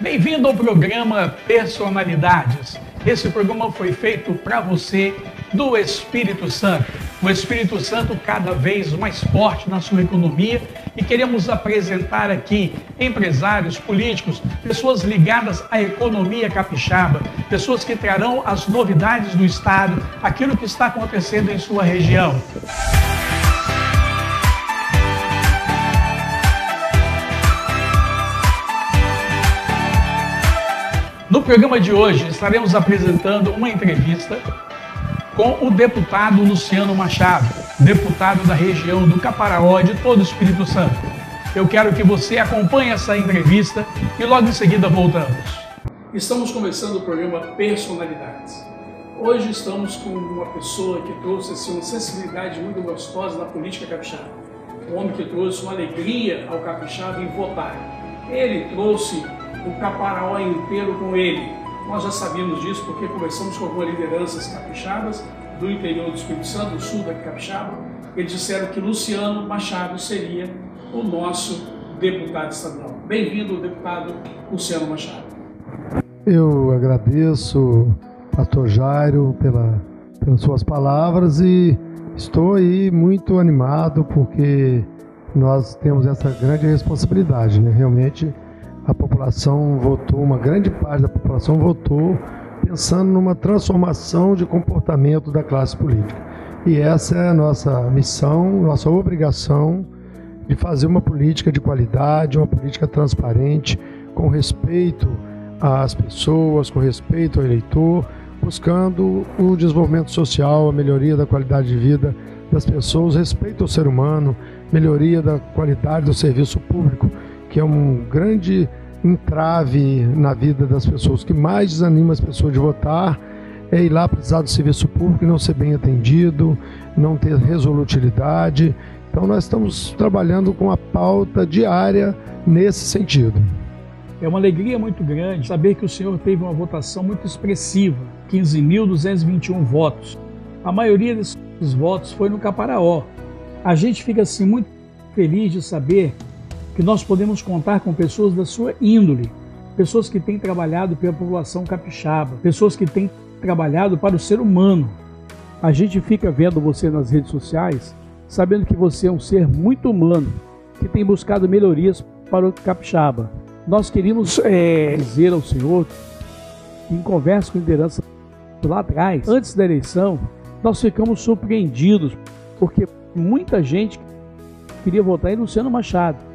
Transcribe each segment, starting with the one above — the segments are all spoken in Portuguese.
Bem-vindo ao programa Personalidades. Esse programa foi feito para você do Espírito Santo. O Espírito Santo cada vez mais forte na sua economia e queremos apresentar aqui empresários, políticos, pessoas ligadas à economia capixaba, pessoas que trarão as novidades do estado, aquilo que está acontecendo em sua região. Programa de hoje estaremos apresentando uma entrevista com o deputado Luciano Machado, deputado da região do Caparaó de todo o Espírito Santo. Eu quero que você acompanhe essa entrevista e logo em seguida voltamos. Estamos começando o programa Personalidades. Hoje estamos com uma pessoa que trouxe assim, uma sensibilidade muito gostosa na política capixaba. Um homem que trouxe uma alegria ao capixaba em votar. Ele trouxe o Caparaó inteiro com ele. Nós já sabíamos disso porque conversamos com algumas lideranças capixabas do interior do Espírito Santo, do sul da Capixaba. Eles disseram que Luciano Machado seria o nosso deputado estadual. Bem-vindo, deputado Luciano Machado. Eu agradeço, pastor Jairo, pela, pelas suas palavras e estou aí muito animado porque nós temos essa grande responsabilidade, né? Realmente a população votou, uma grande parte da população votou pensando numa transformação de comportamento da classe política. E essa é a nossa missão, nossa obrigação de fazer uma política de qualidade, uma política transparente, com respeito às pessoas, com respeito ao eleitor, buscando o desenvolvimento social, a melhoria da qualidade de vida das pessoas, respeito ao ser humano, melhoria da qualidade do serviço público que é um grande entrave na vida das pessoas. O que mais desanima as pessoas de votar é ir lá precisar do serviço público e não ser bem atendido, não ter resolutilidade. Então nós estamos trabalhando com a pauta diária nesse sentido. É uma alegria muito grande saber que o senhor teve uma votação muito expressiva, 15.221 votos. A maioria desses votos foi no Caparaó. A gente fica assim muito feliz de saber que nós podemos contar com pessoas da sua índole, pessoas que têm trabalhado pela população capixaba, pessoas que têm trabalhado para o ser humano. A gente fica vendo você nas redes sociais, sabendo que você é um ser muito humano, que tem buscado melhorias para o capixaba. Nós queríamos é, dizer ao senhor, em conversa com a liderança lá atrás, antes da eleição, nós ficamos surpreendidos, porque muita gente queria votar em Luciano Machado.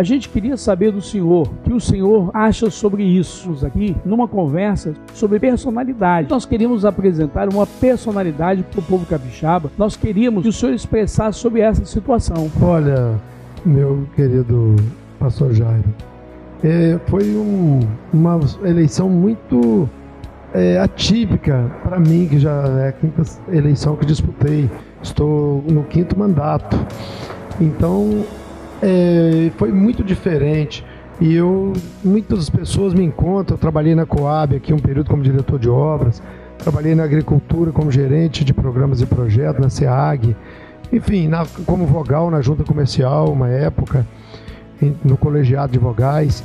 A gente queria saber do senhor o que o senhor acha sobre isso aqui, numa conversa sobre personalidade. Nós queríamos apresentar uma personalidade para o povo capixaba. Nós queríamos que o senhor expressasse sobre essa situação. Olha, meu querido pastor Jairo, é, foi um, uma eleição muito é, atípica para mim, que já é a quinta eleição que disputei. Estou no quinto mandato. Então, é, foi muito diferente. E eu, muitas pessoas me encontram. Eu trabalhei na Coab aqui um período como diretor de obras, trabalhei na agricultura como gerente de programas e projetos, na SEAG, enfim, na, como vogal na junta comercial, uma época, no colegiado de vogais.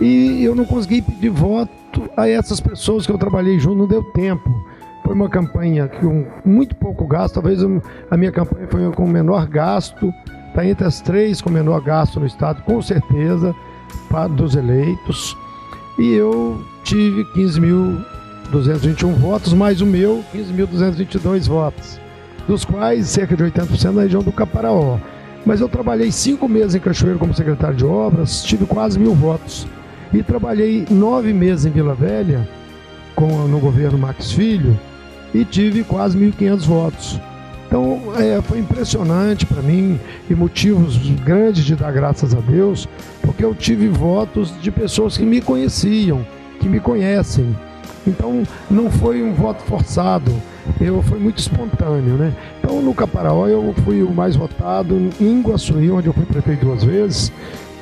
E eu não consegui pedir voto a essas pessoas que eu trabalhei junto, não deu tempo. Foi uma campanha com muito pouco gasto, talvez a minha campanha foi com menor gasto está entre as três com menor gasto no Estado, com certeza, para, dos eleitos. E eu tive 15.221 votos, mais o meu, 15.222 votos, dos quais cerca de 80% na região do Caparaó. Mas eu trabalhei cinco meses em Cachoeiro como secretário de obras, tive quase mil votos. E trabalhei nove meses em Vila Velha, com, no governo Max Filho, e tive quase 1.500 votos. Então é, foi impressionante para mim e motivos grandes de dar graças a Deus, porque eu tive votos de pessoas que me conheciam, que me conhecem. Então não foi um voto forçado, eu foi muito espontâneo, né? Então no Caparaó eu fui o mais votado, em Iguaçuí, onde eu fui prefeito duas vezes,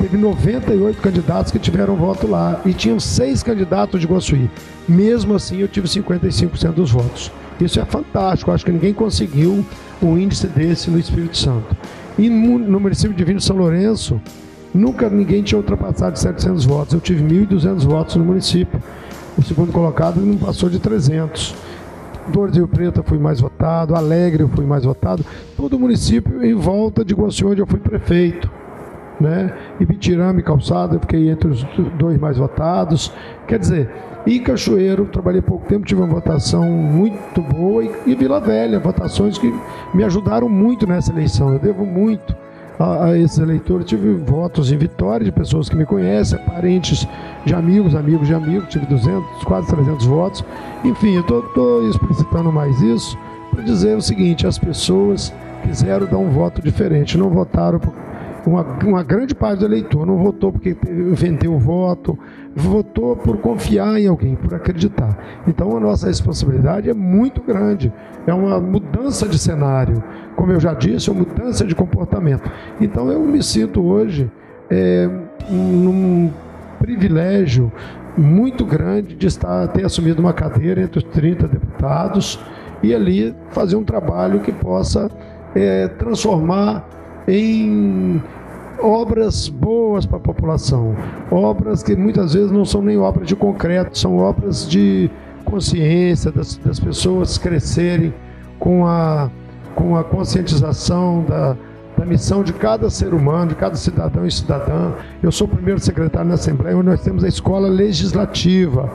teve 98 candidatos que tiveram voto lá e tinham seis candidatos de Iguaçuí. Mesmo assim eu tive 55% dos votos. Isso é fantástico, acho que ninguém conseguiu um índice desse no Espírito Santo. E no município de Vinho São Lourenço, nunca ninguém tinha ultrapassado 700 votos. Eu tive 1.200 votos no município. O segundo colocado não passou de 300. Dor de Rio Preto fui mais votado, Alegre eu fui mais votado. Todo município em volta de Guaciúma, onde eu fui prefeito. Né? E Bitirama e Calçada, eu fiquei entre os dois mais votados. Quer dizer, e Cachoeiro, trabalhei pouco tempo, tive uma votação muito boa. E, e Vila Velha, votações que me ajudaram muito nessa eleição. Eu devo muito a, a esses eleitores. Tive votos em Vitória de pessoas que me conhecem, parentes de amigos, amigos de amigos. Tive 200, quase 300 votos. Enfim, eu estou explicitando mais isso para dizer o seguinte: as pessoas quiseram dar um voto diferente, não votaram por uma, uma grande parte do eleitor não votou porque vendeu o voto, votou por confiar em alguém, por acreditar. Então a nossa responsabilidade é muito grande. É uma mudança de cenário, como eu já disse, é uma mudança de comportamento. Então eu me sinto hoje é, num privilégio muito grande de estar ter assumido uma cadeira entre os 30 deputados e ali fazer um trabalho que possa é, transformar em obras boas para a população, obras que muitas vezes não são nem obras de concreto, são obras de consciência das, das pessoas crescerem com a, com a conscientização da, da missão de cada ser humano, de cada cidadão e cidadã. Eu sou o primeiro secretário na Assembleia, onde nós temos a escola legislativa,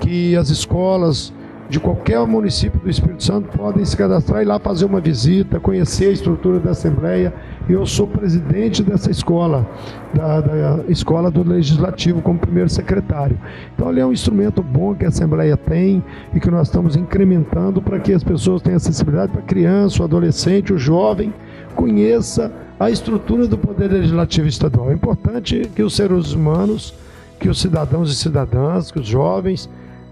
que as escolas de qualquer município do Espírito Santo podem se cadastrar e lá fazer uma visita, conhecer a estrutura da Assembleia. Eu sou presidente dessa escola, da, da escola do Legislativo, como primeiro secretário. Então, ele é um instrumento bom que a Assembleia tem e que nós estamos incrementando para que as pessoas tenham acessibilidade para a criança, o adolescente, o jovem, conheça a estrutura do Poder Legislativo Estadual. É importante que os seres humanos, que os cidadãos e cidadãs, que os jovens,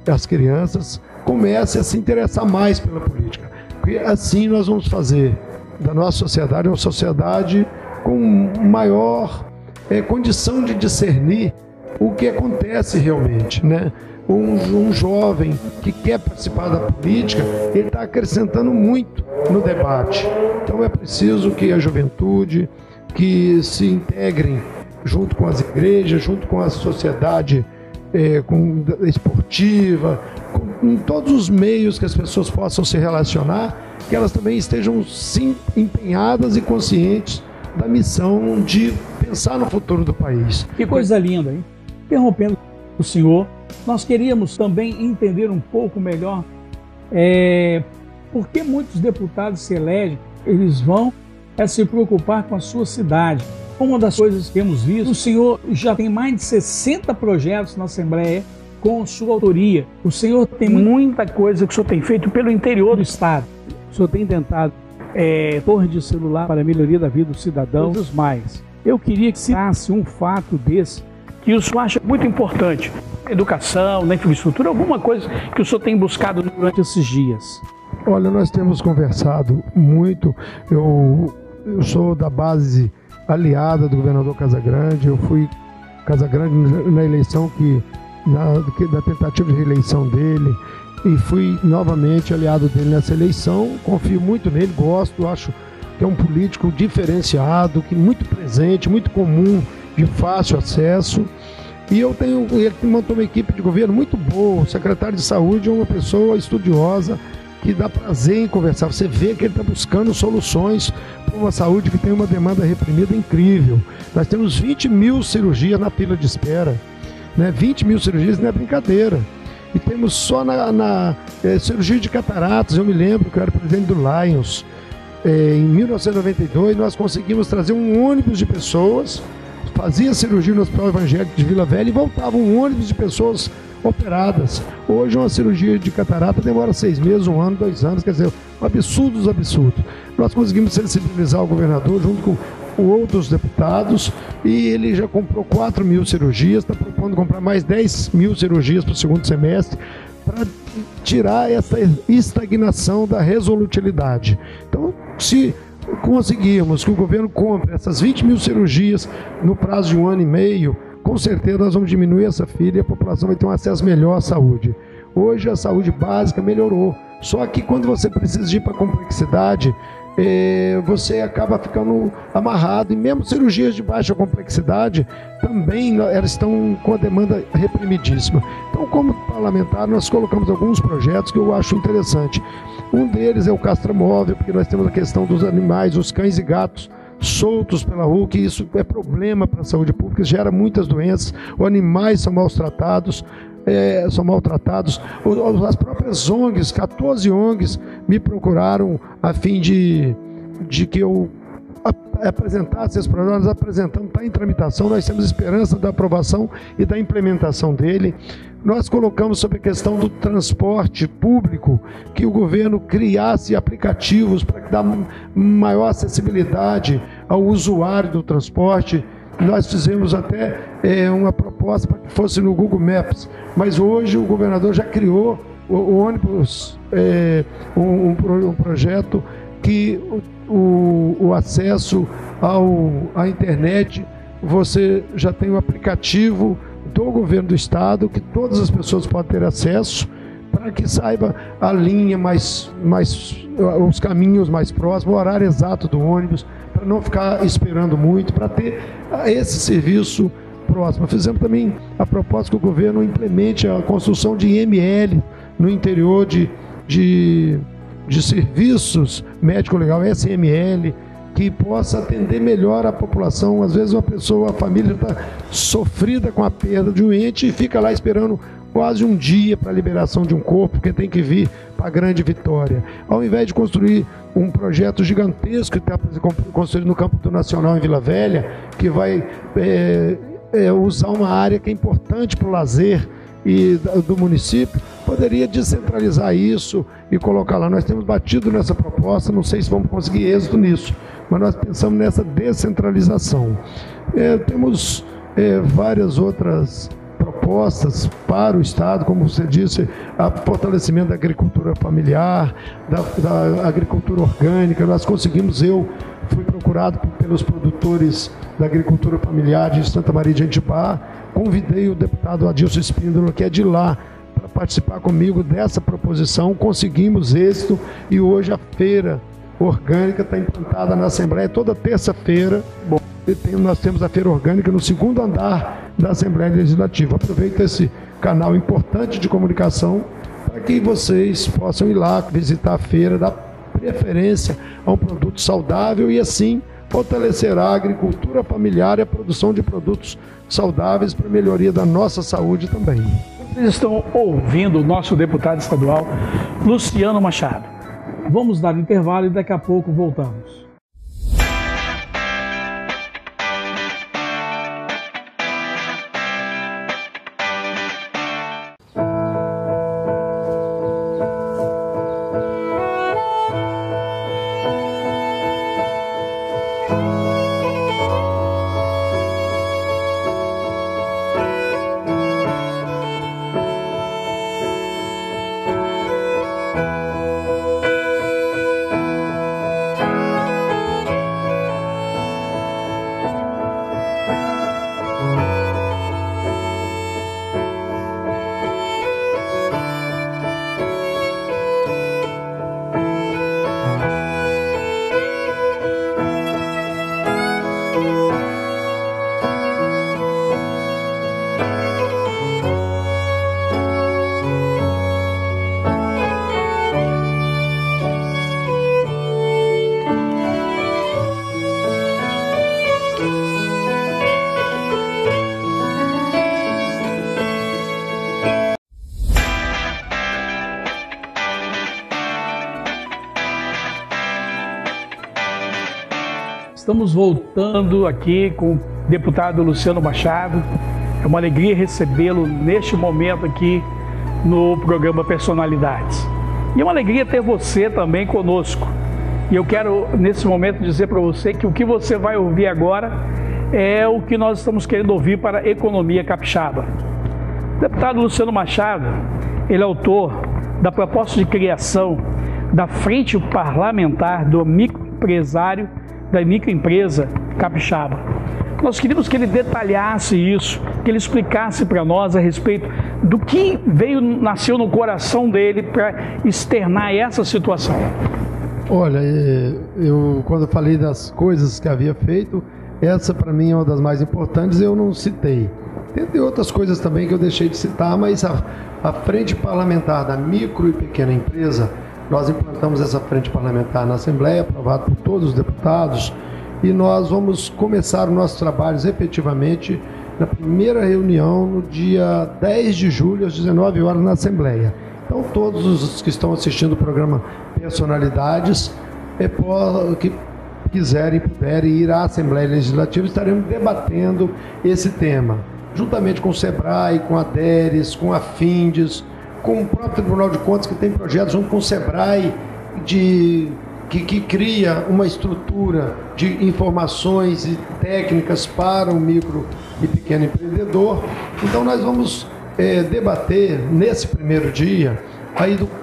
as crianças comece a se interessar mais pela política. Porque assim nós vamos fazer da nossa sociedade uma sociedade com maior é, condição de discernir o que acontece realmente, né? Um, um jovem que quer participar da política, ele está acrescentando muito no debate. Então é preciso que a juventude, que se integrem junto com as igrejas, junto com a sociedade é, com, esportiva, em todos os meios que as pessoas possam se relacionar, que elas também estejam sim empenhadas e conscientes da missão de pensar no futuro do país. Que coisa linda, hein? Interrompendo o senhor, nós queríamos também entender um pouco melhor é, por que muitos deputados se elegem, eles vão é se preocupar com a sua cidade uma das coisas que temos visto, o senhor já tem mais de 60 projetos na Assembleia com sua autoria. O senhor tem muita coisa que o senhor tem feito pelo interior do Estado. O senhor tem tentado é, torre de celular para a melhoria da vida do cidadão e mais. Eu queria que citasse um fato desse que o senhor acha muito importante. Educação, na infraestrutura, alguma coisa que o senhor tem buscado durante esses dias. Olha, nós temos conversado muito. Eu, eu sou da base aliada do governador Casagrande. Eu fui Casagrande na eleição que na, da tentativa de reeleição dele e fui novamente aliado dele nessa eleição. Confio muito nele, gosto, acho que é um político diferenciado, que muito presente, muito comum, de fácil acesso. E eu tenho, ele montou uma equipe de governo muito boa. O secretário de saúde é uma pessoa estudiosa, que dá prazer em conversar. Você vê que ele está buscando soluções para uma saúde que tem uma demanda reprimida incrível. Nós temos 20 mil cirurgias na fila de espera. Né? 20 mil cirurgias não é brincadeira. E temos só na, na é, cirurgia de cataratas, eu me lembro que eu era presidente do Lions. É, em 1992, nós conseguimos trazer um ônibus de pessoas, fazia cirurgia no Hospital Evangélico de Vila Velha e voltava um ônibus de pessoas operadas. Hoje uma cirurgia de catarata demora seis meses, um ano, dois anos, quer dizer, absurdos, absurdos. Nós conseguimos sensibilizar o governador junto com outros deputados e ele já comprou 4 mil cirurgias, está propondo comprar mais 10 mil cirurgias para o segundo semestre para tirar essa estagnação da resolutilidade. Então, se conseguirmos que o governo compre essas 20 mil cirurgias no prazo de um ano e meio, com certeza nós vamos diminuir essa fila e a população vai ter um acesso melhor à saúde. Hoje a saúde básica melhorou, só que quando você precisa ir para a complexidade, é, você acaba ficando amarrado. E mesmo cirurgias de baixa complexidade também elas estão com a demanda reprimidíssima. Então, como parlamentar, nós colocamos alguns projetos que eu acho interessante. Um deles é o castramóvel, porque nós temos a questão dos animais, os cães e gatos soltos pela rua, que isso é problema para a saúde pública, gera muitas doenças, os animais são maltratados, é, são maltratados. As próprias ONGs, 14 ONGs, me procuraram a fim de, de que eu apresentasse esse programa, nós apresentamos, está em tramitação, nós temos esperança da aprovação e da implementação dele. Nós colocamos sobre a questão do transporte público, que o governo criasse aplicativos para dar maior acessibilidade ao usuário do transporte. Nós fizemos até é, uma proposta para que fosse no Google Maps, mas hoje o governador já criou o, o ônibus, é, um, um, projeto que o, o, o acesso ao, à internet, você já tem um aplicativo do governo do estado que todas as pessoas podem ter acesso para que saiba a linha mais, mais os caminhos mais próximos, o horário exato do ônibus, para não ficar esperando muito, para ter esse serviço próximo. Fizemos também a proposta que o governo implemente a construção de IML no interior de, de, de serviços médico-legal, SML, que possa atender melhor a população. Às vezes uma pessoa, a família está sofrida com a perda de um ente e fica lá esperando quase um dia para a liberação de um corpo, porque tem que vir para a grande vitória. Ao invés de construir um projeto gigantesco que está construído no campo do Nacional em Vila Velha, que vai é, é, usar uma área que é importante para o lazer e do município, poderia descentralizar isso e colocar lá. Nós temos batido nessa proposta, não sei se vamos conseguir êxito nisso, mas nós pensamos nessa descentralização. É, temos várias outras propostas para o Estado, como você disse, o fortalecimento da agricultura familiar, da, da agricultura orgânica. Nós conseguimos, eu fui procurado pelos produtores da agricultura familiar de Santa Maria de Antipá, convidei o deputado Adilson Espíndola, que é de lá, para participar comigo dessa proposição, conseguimos êxito e hoje a feira orgânica está implantada na Assembleia toda terça-feira. Bom, nós temos a feira orgânica no segundo andar da Assembleia Legislativa. Aproveita esse canal importante de comunicação para que vocês possam ir lá visitar a feira, dar preferência a um produto saudável e assim fortalecerá a agricultura familiar e a produção de produtos saudáveis para a melhoria da nossa saúde também. Vocês estão ouvindo o nosso deputado estadual, Luciano Machado. Vamos dar intervalo e daqui a pouco voltamos. Estamos voltando aqui com o deputado Luciano Machado. É uma alegria recebê-lo neste momento aqui no programa Personalidades. E é uma alegria ter você também conosco. E eu quero, nesse momento, dizer para você que o que você vai ouvir agora é o que nós estamos querendo ouvir para a economia capixaba. O deputado Luciano Machado, ele é autor da proposta de criação da Frente Parlamentar do Microempresário da microempresa capixaba. Nós queríamos que ele detalhasse isso, que ele explicasse para nós a respeito do que veio, nasceu no coração dele para externar essa situação. Olha, é, eu quando falei das coisas que havia feito, essa para mim é uma das mais importantes, eu não citei. Tem outras coisas também que eu deixei de citar, mas a, a frente parlamentar da micro e pequena empresa, nós implantamos essa frente parlamentar na Assembleia, aprovado por todos os deputados, e nós vamos começar os nossos trabalhos efetivamente na primeira reunião no dia 10 de julho, às 19 horas, na Assembleia. Então, todos os que estão assistindo o programa Personalidades, é, que quiserem e puderem ir à Assembleia Legislativa, estaremos debatendo esse tema, juntamente com o SEBRAE, com a DERES, com a FINDES, com o próprio Tribunal de Contas, que tem projetos junto com o SEBRAE de que, que, cria uma estrutura de informações e técnicas para o micro e pequeno empreendedor. Então, nós vamos é, debater nesse primeiro dia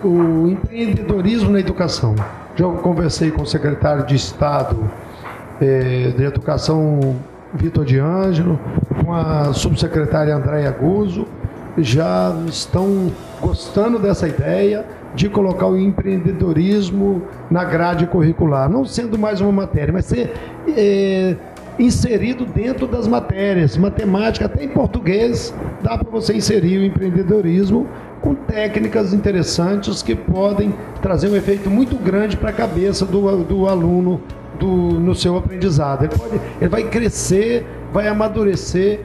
o empreendedorismo na educação. Já conversei com o secretário de Estado é, de Educação, Vitor de Ângelo, com a subsecretária Andréia Guzzo, já estão gostando dessa ideia de colocar o empreendedorismo na grade curricular, não sendo mais uma matéria, mas ser é, inserido dentro das matérias, matemática, até em português, dá para você inserir o empreendedorismo com técnicas interessantes que podem trazer um efeito muito grande para a cabeça do, do aluno do, no seu aprendizado. Ele, pode, ele vai crescer, vai amadurecer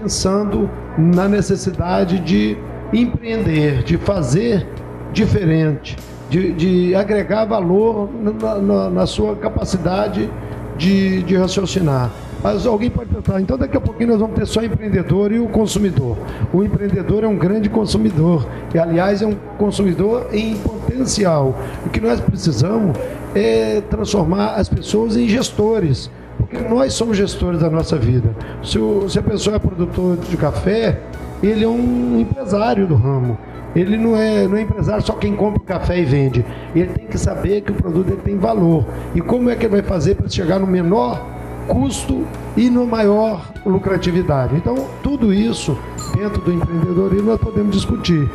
pensando na necessidade de empreender, de fazer diferente, de, de agregar valor na, na, na sua capacidade de, de raciocinar. Mas alguém pode pensar, então daqui a pouquinho nós vamos ter só empreendedor e o consumidor. O empreendedor é um grande consumidor, e aliás é um consumidor em potencial. O que nós precisamos é transformar as pessoas em gestores, porque nós somos gestores da nossa vida. Se, o, se a pessoa é produtor de café, ele é um empresário do ramo. Ele não é, não é empresário só quem compra café e vende. Ele tem que saber que o produto tem valor. E como é que ele vai fazer para chegar no menor custo e no maior lucratividade? Então, tudo isso dentro do empreendedorismo nós podemos discutir.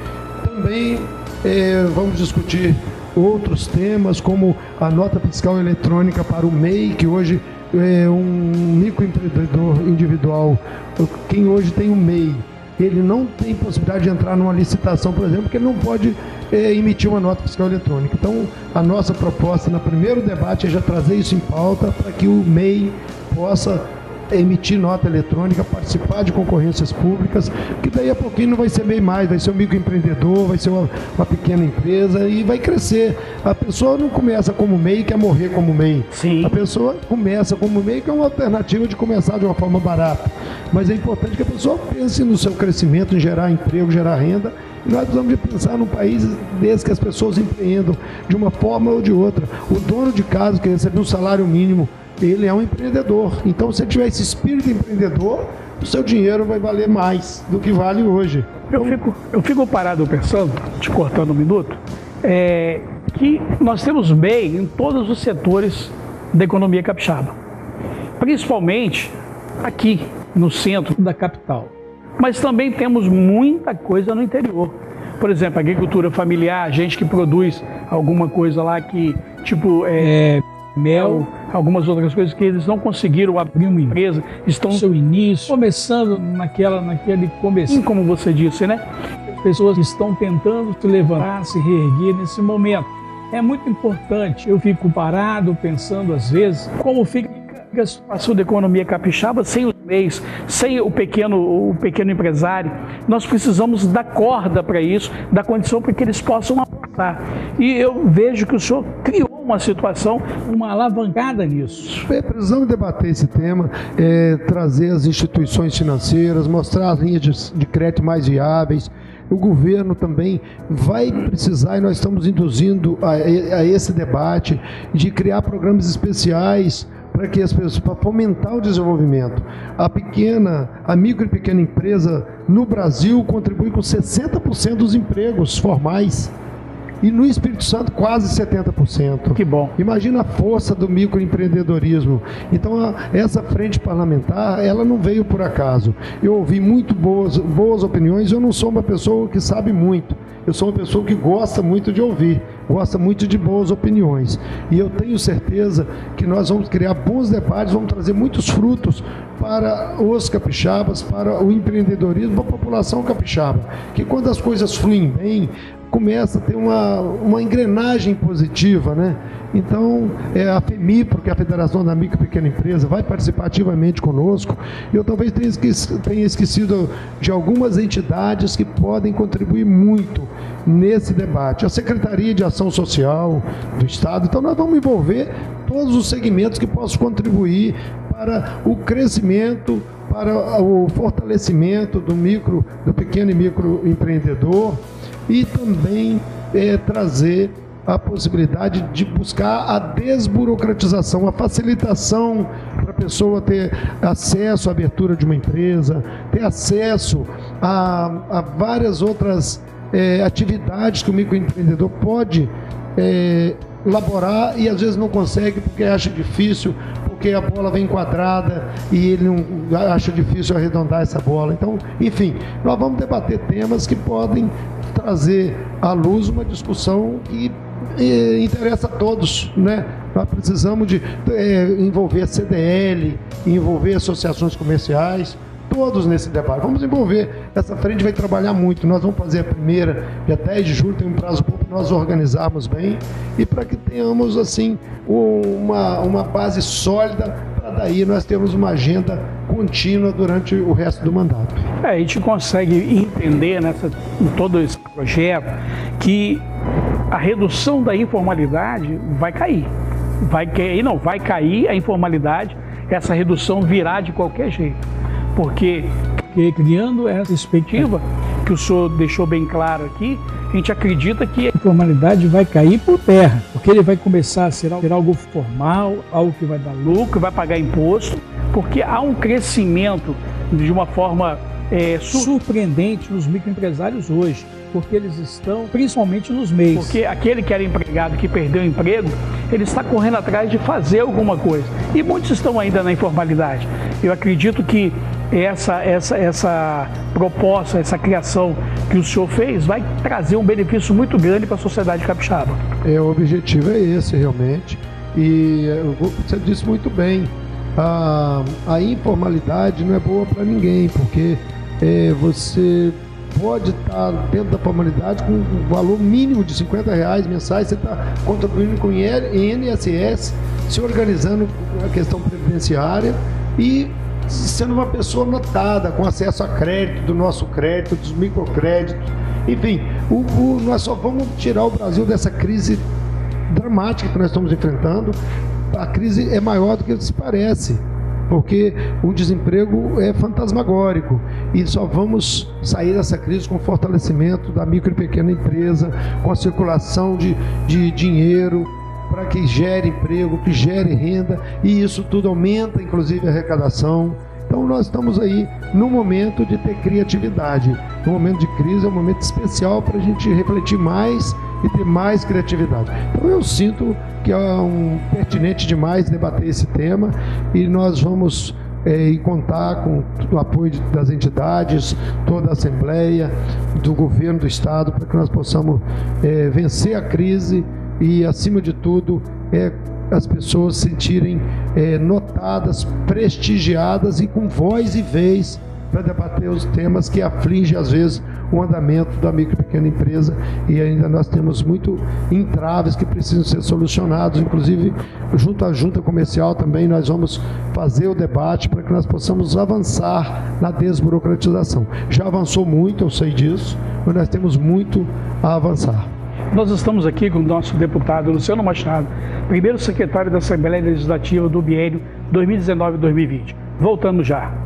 Também é, vamos discutir outros temas, como a nota fiscal eletrônica para o MEI, que hoje é um microempreendedor individual, quem hoje tem um MEI ele não tem possibilidade de entrar numa licitação, por exemplo, porque ele não pode é, emitir uma nota fiscal eletrônica. Então, a nossa proposta no primeiro debate é já trazer isso em pauta para que o MEI possa emitir nota eletrônica, participar de concorrências públicas, que daí a pouquinho não vai ser bem mais, vai ser um microempreendedor, vai ser uma, uma pequena empresa e vai crescer. A pessoa não começa como MEI e quer morrer como MEI. Sim. A pessoa começa como MEI, que é uma alternativa de começar de uma forma barata. Mas é importante que a pessoa pense no seu crescimento, em gerar emprego, gerar renda e nós precisamos de pensar num país desse que as pessoas empreendam de uma forma ou de outra. O dono de casa que recebe um salário mínimo ele é um empreendedor. Então, se ele tiver esse espírito empreendedor, o seu dinheiro vai valer mais do que vale hoje. Eu fico, eu fico parado pensando, te cortando um minuto, é, que nós temos MEI em todos os setores da economia capixaba, principalmente aqui no centro da capital. Mas também temos muita coisa no interior. Por exemplo, agricultura familiar, gente que produz alguma coisa lá que, tipo, é, mel, algumas outras coisas que eles não conseguiram abrir uma empresa, estão no seu início, começando naquela, naquele começo, como você disse, né? As pessoas estão tentando se levantar, se reerguer nesse momento. É muito importante. Eu fico parado pensando às vezes como fica a situação da economia capixaba sem os meios, sem o pequeno, o pequeno empresário. Nós precisamos dar corda para isso, dar condição para que eles possam avançar. E eu vejo que o senhor criou uma situação, uma alavancada nisso. É, precisamos debater esse tema, é, trazer as instituições financeiras, mostrar as linhas de, de crédito mais viáveis. O governo também vai precisar, e nós estamos induzindo a, a esse debate, de criar programas especiais para que as pessoas, para fomentar o desenvolvimento. A pequena, a micro e pequena empresa no Brasil contribui com 60% dos empregos formais. E no Espírito Santo, quase 70%. Que bom. Imagina a força do microempreendedorismo. Então, a, essa frente parlamentar, ela não veio por acaso. Eu ouvi muito boas, boas opiniões. Eu não sou uma pessoa que sabe muito. Eu sou uma pessoa que gosta muito de ouvir. gosta muito de boas opiniões. E eu tenho certeza que nós vamos criar bons debates, vamos trazer muitos frutos para os capixabas, para o empreendedorismo, para a população capixaba. Que quando as coisas fluem bem, começa a ter uma, uma engrenagem positiva, né? Então, é, a FEMIPRO, que é a Federação da Micro e Pequena Empresa, vai participar ativamente conosco. Eu talvez tenha esquecido, tenha esquecido de algumas entidades que podem contribuir muito nesse debate. A Secretaria de Ação Social do Estado. Então, nós vamos envolver todos os segmentos que possam contribuir para o crescimento, para o fortalecimento do micro, do pequeno e micro empreendedor e também é, trazer a possibilidade de buscar a desburocratização, a facilitação para a pessoa ter acesso à abertura de uma empresa, ter acesso a, a várias outras é, atividades que o microempreendedor pode é, elaborar e às vezes não consegue porque acha difícil, porque a bola vem quadrada e ele não acha difícil arredondar essa bola. Então, enfim, nós vamos debater temas que podem trazer à luz uma discussão que eh, interessa a todos, né? Nós precisamos de é, envolver a CDL, envolver associações comerciais, todos nesse debate. Vamos envolver. Essa frente vai trabalhar muito. Nós vamos fazer a primeira, dia 10 de julho, tem um prazo bom para nós organizarmos bem e para que tenhamos, assim, uma, uma base sólida para daí nós termos uma agenda contínua durante o resto do mandato. É, a gente consegue entender nessa, em todo esse projeto que a redução da informalidade vai cair. Vai cair, não, vai cair a informalidade, essa redução virá de qualquer jeito. Porque, porque criando essa perspectiva que o senhor deixou bem claro aqui, a gente acredita que a informalidade vai cair por terra, porque ele vai começar a ser algo formal, algo que vai dar lucro, vai pagar imposto, porque há um crescimento de uma forma é, surpreendente nos microempresários hoje porque eles estão principalmente nos meios. Porque aquele que era empregado, que perdeu o emprego, ele está correndo atrás de fazer alguma coisa. E muitos estão ainda na informalidade. Eu acredito que essa, essa, essa proposta, essa criação que o senhor fez vai trazer um benefício muito grande para a sociedade capixaba. É, o objetivo é esse realmente. E você disse muito bem, a, a informalidade não é boa para ninguém, porque é, você pode estar dentro da formalidade com um valor mínimo de 50 reais mensais, você está contribuindo com INSS, se organizando a questão previdenciária e sendo uma pessoa notada, com acesso a crédito, do nosso crédito, dos microcréditos. Enfim, o, o, nós só vamos tirar o Brasil dessa crise dramática que nós estamos enfrentando. A crise é maior do que se parece porque o desemprego é fantasmagórico e só vamos sair dessa crise com o fortalecimento da micro e pequena empresa, com a circulação de, de dinheiro para que gere emprego, que gere renda e isso tudo aumenta inclusive a arrecadação. Então nós estamos aí no momento de ter criatividade. No momento de crise é um momento especial para a gente refletir mais e ter mais criatividade. Então eu sinto que é um pertinente demais debater esse tema e nós vamos é, contar com o apoio das entidades, toda a Assembleia, do governo do Estado, para que nós possamos é, vencer a crise e, acima de tudo, é, as pessoas sentirem é, notadas, prestigiadas e com voz e vez para debater os temas que afligem, às vezes, o andamento da micro e pequena empresa e ainda nós temos muito entraves que precisam ser solucionados, inclusive junto à junta comercial também nós vamos fazer o debate para que nós possamos avançar na desburocratização. Já avançou muito, eu sei disso, mas nós temos muito a avançar. Nós estamos aqui com o nosso deputado Luciano Machado, primeiro secretário da Assembleia Legislativa do biênio 2019-2020. Voltando já.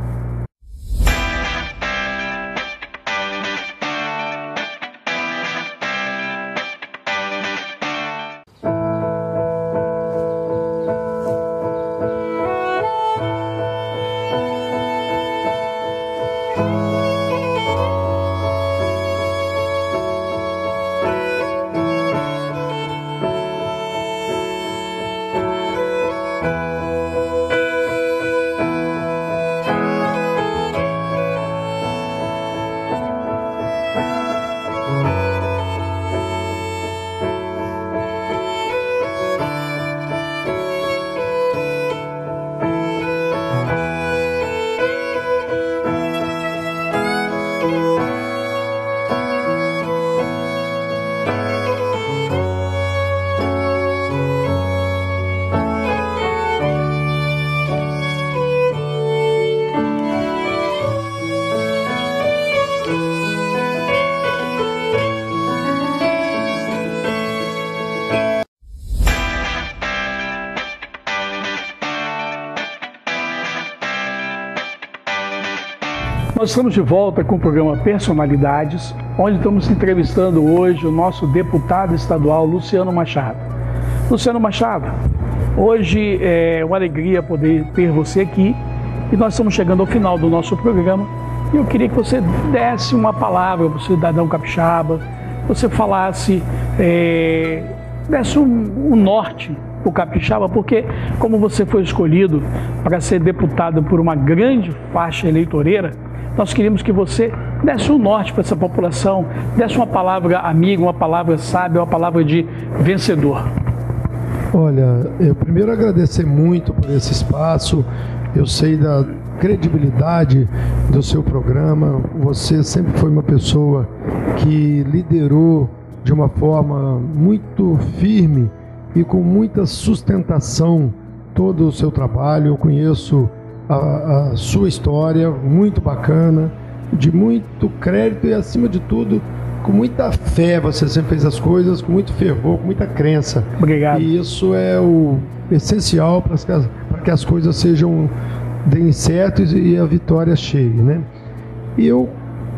Nós estamos de volta com o programa Personalidades, onde estamos entrevistando hoje o nosso deputado estadual Luciano Machado. Luciano Machado, hoje é uma alegria poder ter você aqui e nós estamos chegando ao final do nosso programa e eu queria que você desse uma palavra para o cidadão capixaba, você falasse, é, desse um, um norte o capixaba, porque como você foi escolhido para ser deputado por uma grande faixa eleitoreira, nós queríamos que você desse um norte para essa população, desse uma palavra amiga, uma palavra sábia, uma palavra de vencedor. Olha, eu primeiro agradecer muito por esse espaço. Eu sei da credibilidade do seu programa. Você sempre foi uma pessoa que liderou de uma forma muito firme e com muita sustentação todo o seu trabalho. Eu conheço a, a sua história, muito bacana, de muito crédito e, acima de tudo, com muita fé você sempre fez as coisas, com muito fervor, com muita crença. Obrigado. E isso é o essencial para que as, que as coisas sejam deem certo e a vitória chegue, né? E eu,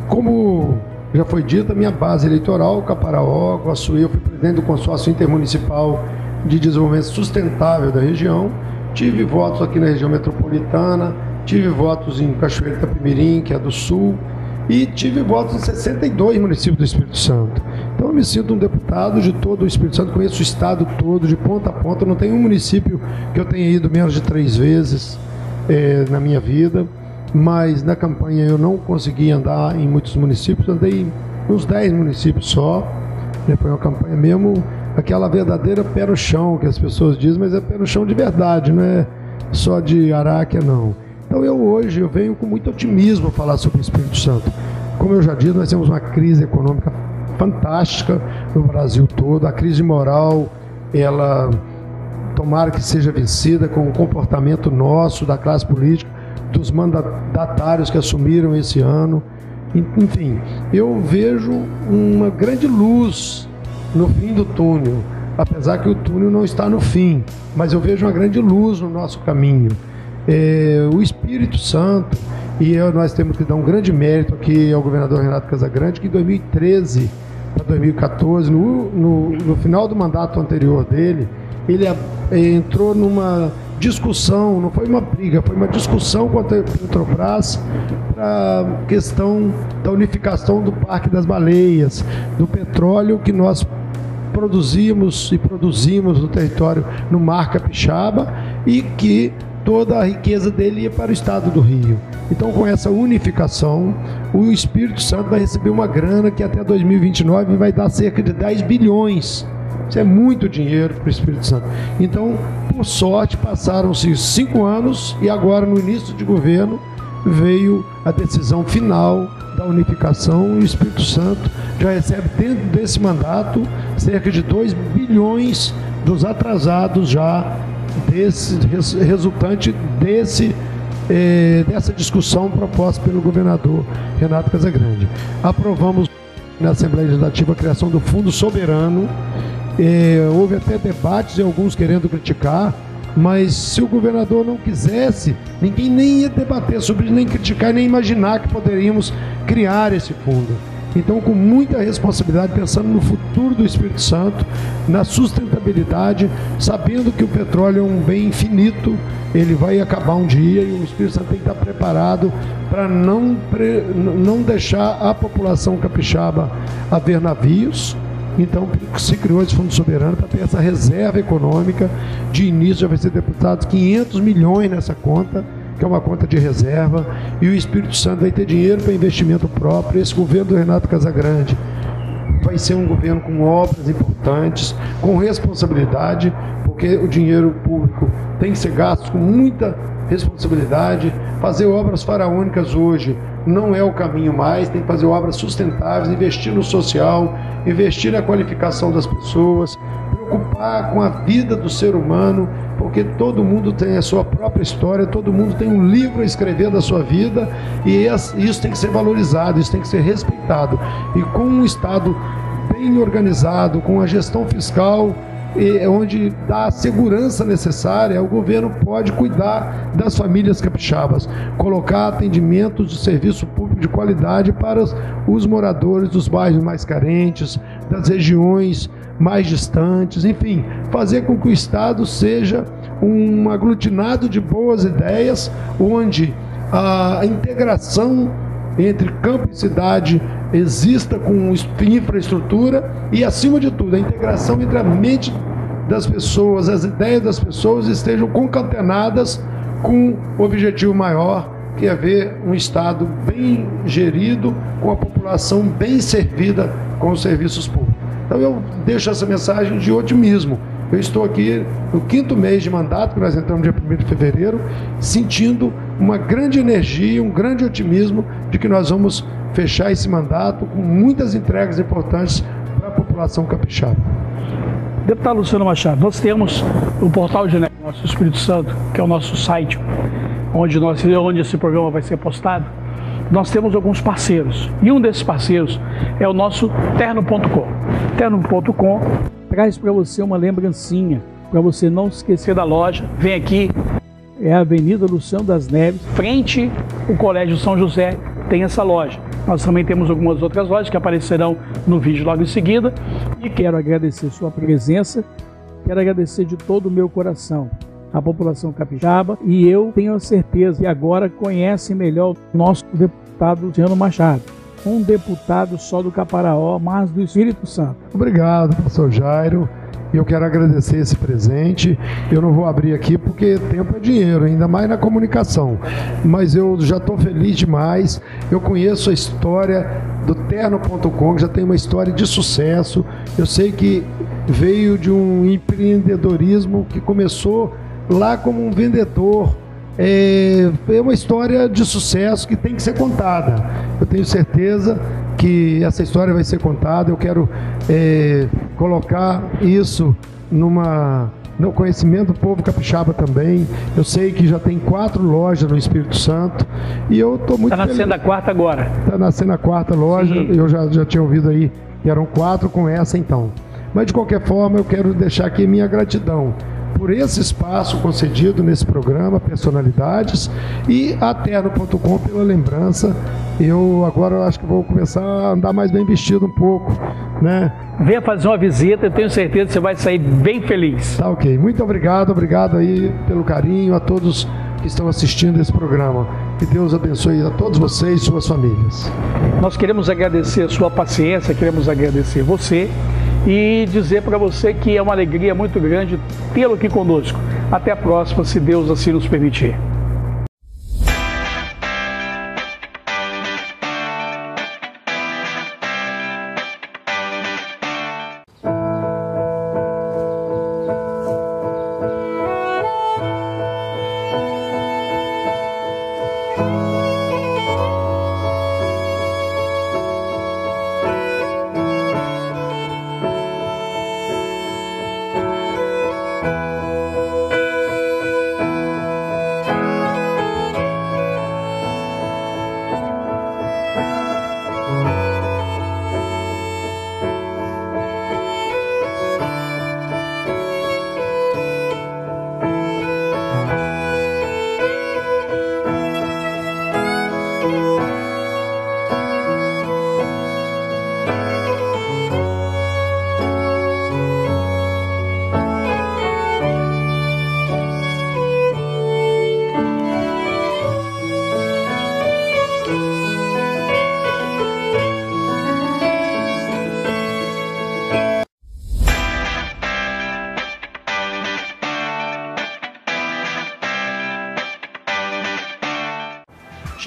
como já foi dito, a minha base eleitoral, Caparaó, Guaçuí, eu fui presidente do consórcio intermunicipal de desenvolvimento sustentável da região Tive votos aqui na região metropolitana, tive votos em Cachoeira Itapemirim, que é do sul, e tive votos em 62 municípios do Espírito Santo. Então eu me sinto um deputado de todo o Espírito Santo, conheço o estado todo, de ponta a ponta. Não tem um município que eu tenha ido menos de três vezes é, na minha vida, mas na campanha eu não consegui andar em muitos municípios, andei uns 10 municípios só. Né, foi uma campanha mesmo aquela verdadeira pé no chão que as pessoas dizem, mas é pé no chão de verdade, não é só de aráquia, não. Então eu hoje eu venho com muito otimismo falar sobre o Espírito Santo. Como eu já disse, nós temos uma crise econômica fantástica no Brasil todo, a crise moral, ela tomara que seja vencida com o comportamento nosso, da classe política, dos mandatários que assumiram esse ano. Enfim, eu vejo uma grande luz no fim do túnel, apesar que o túnel não está no fim, mas eu vejo uma grande luz no nosso caminho. É, o Espírito Santo, e eu, nós temos que dar um grande mérito aqui ao governador Renato Casagrande, que em 2013 para 2014, no, no, no, final do mandato anterior dele, ele entrou numa discussão, não foi uma briga, foi uma discussão com a Petrobras para a questão da unificação do Parque das Baleias, do petróleo que nós produzimos e produzimos no território no Mar Capixaba e que toda a riqueza dele ia para o estado do Rio. Então, com essa unificação, o Espírito Santo vai receber uma grana que até 2029 vai dar cerca de 10 bilhões. Isso é muito dinheiro para o Espírito Santo. Então, por sorte, passaram-se cinco anos e agora, no início de governo, veio a decisão final da unificação e o Espírito Santo já recebe dentro desse mandato cerca de 2 bilhões dos atrasados já desse resultante desse eh, dessa discussão proposta pelo governador Renato Casagrande. Aprovamos na Assembleia Legislativa a criação do Fundo Soberano. Eh, houve até debates e alguns querendo criticar mas se o governador não quisesse, ninguém nem ia debater sobre nem criticar, nem imaginar que poderíamos criar esse fundo. Então, com muita responsabilidade, pensando no futuro do Espírito Santo, na sustentabilidade, sabendo que o petróleo é um bem infinito, ele vai acabar um dia e o Espírito Santo tem que estar preparado para não, não deixar a população capixaba haver navios, então se criou esse Fundo Soberano para ter essa reserva econômica. De início já vai ser deputado 500 milhões nessa conta, que é uma conta de reserva, e o Espírito Santo vai ter dinheiro para investimento próprio. Esse governo do Renato Casagrande vai ser um governo com obras importantes, com responsabilidade, porque o dinheiro público tem que ser gasto com muita responsabilidade. Fazer obras faraônicas hoje não é o caminho mais, tem que fazer obras sustentáveis, investir no social, investir na qualificação das pessoas, preocupar com a vida do ser humano, porque todo mundo tem a sua própria história, todo mundo tem um livro a escrever da sua vida e isso tem que ser valorizado, isso tem que ser respeitado. E com um Estado bem organizado, com a gestão fiscal onde dá a segurança necessária, o governo pode cuidar das famílias capixabas, colocar atendimentos de serviço público de qualidade para os, os moradores dos bairros mais carentes, das regiões mais distantes, enfim, fazer com que o Estado seja um aglutinado de boas ideias, onde a integração entre campo e cidade exista com infraestrutura e, acima de tudo, a integração entre a mente das pessoas, as ideias das pessoas estejam concatenadas com o objetivo maior, que é ver um Estado bem gerido, com a população bem servida com os serviços públicos. Então eu deixo essa mensagem de otimismo. Eu estou aqui no quinto mês de mandato, que nós entramos dia 1 de fevereiro, sentindo uma grande energia, um grande otimismo de que nós vamos fechar esse mandato com muitas entregas importantes para a população capixaba. Deputado Luciano Machado, nós temos o portal de negócios Espírito Santo, que é o nosso site, onde, nós, onde esse programa vai ser postado. Nós temos alguns parceiros, e um desses parceiros é o nosso terno.com. Terno.com traz para você uma lembrancinha, para você não esquecer da loja. Vem aqui, é a Avenida Luciano das Neves, frente ao Colégio São José, tem essa loja. Nós também temos algumas outras lojas que aparecerão no vídeo logo em seguida. E quero agradecer sua presença, quero agradecer de todo o meu coração a população capixaba e eu tenho a certeza que agora conhece melhor o nosso deputado Luciano Machado. Um deputado só do Caparaó, mas do Espírito Santo. Obrigado, professor Jairo. E eu quero agradecer esse presente. Eu não vou abrir aqui porque tempo é dinheiro, ainda mais na comunicação. Mas eu já estou feliz demais. Eu conheço a história do Terno.com, já tem uma história de sucesso. Eu sei que veio de um empreendedorismo que começou lá como um vendedor. É, é uma história de sucesso que tem que ser contada. Eu tenho certeza que essa história vai ser contada. Eu quero é, colocar isso numa no conhecimento do povo capixaba também. Eu sei que já tem quatro lojas no Espírito Santo e eu estou muito. Está nascendo feliz. a quarta agora. Está nascendo a quarta loja. Sim. Eu já, já tinha ouvido aí que eram quatro com essa então. Mas de qualquer forma, eu quero deixar aqui minha gratidão por esse espaço concedido nesse programa, Personalidades, e a Terno.com pela lembrança. Eu agora acho que vou começar a andar mais bem vestido um pouco, né? Venha fazer uma visita, eu tenho certeza que você vai sair bem feliz. Tá ok. Muito obrigado, obrigado aí pelo carinho a todos que estão assistindo esse programa. Que Deus abençoe a todos vocês e suas famílias. Nós queremos agradecer a sua paciência, queremos agradecer você e dizer para você que é uma alegria muito grande tê-lo aqui conosco. Até a próxima, se Deus assim nos permitir.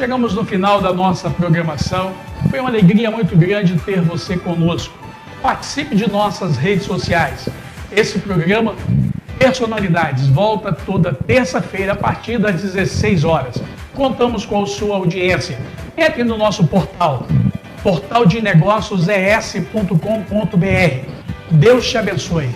Chegamos no final da nossa programação. Foi uma alegria muito grande ter você conosco. Participe de nossas redes sociais. Esse programa Personalidades volta toda terça-feira a partir das 16 horas. Contamos com a sua audiência. Entre no nosso portal, portaldinegócios.es.com.br. Deus te abençoe.